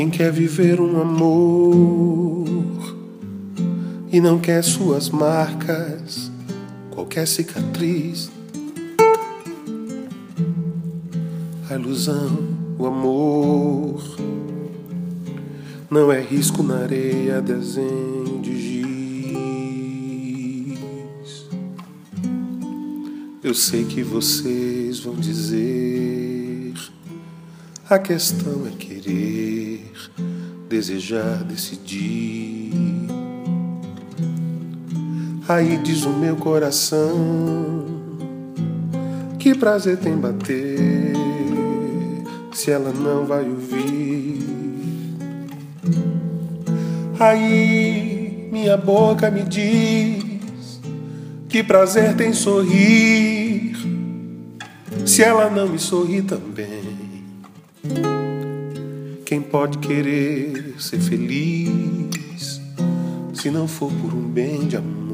Quem quer viver um amor e não quer suas marcas, qualquer cicatriz, a ilusão, o amor não é risco na areia, desenho de giz. Eu sei que vocês vão dizer. A questão é querer, desejar, decidir. Aí diz o meu coração: Que prazer tem bater se ela não vai ouvir. Aí minha boca me diz: Que prazer tem sorrir se ela não me sorri também. Quem pode querer ser feliz se não for por um bem de amor?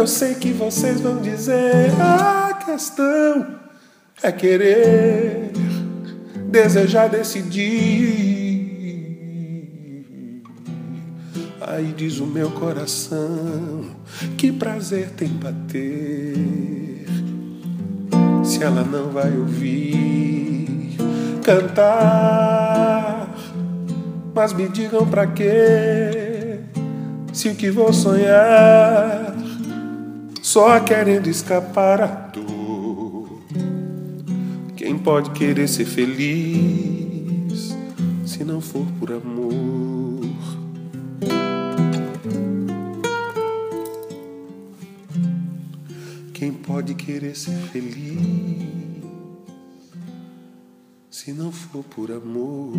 Eu sei que vocês vão dizer: a questão é querer, desejar, decidir. Aí diz o meu coração: que prazer tem bater se ela não vai ouvir cantar. Mas me digam pra quê? Se o que vou sonhar só querendo escapar à dor. Quem pode querer ser feliz se não for por amor? Quem pode querer ser feliz se não for por amor?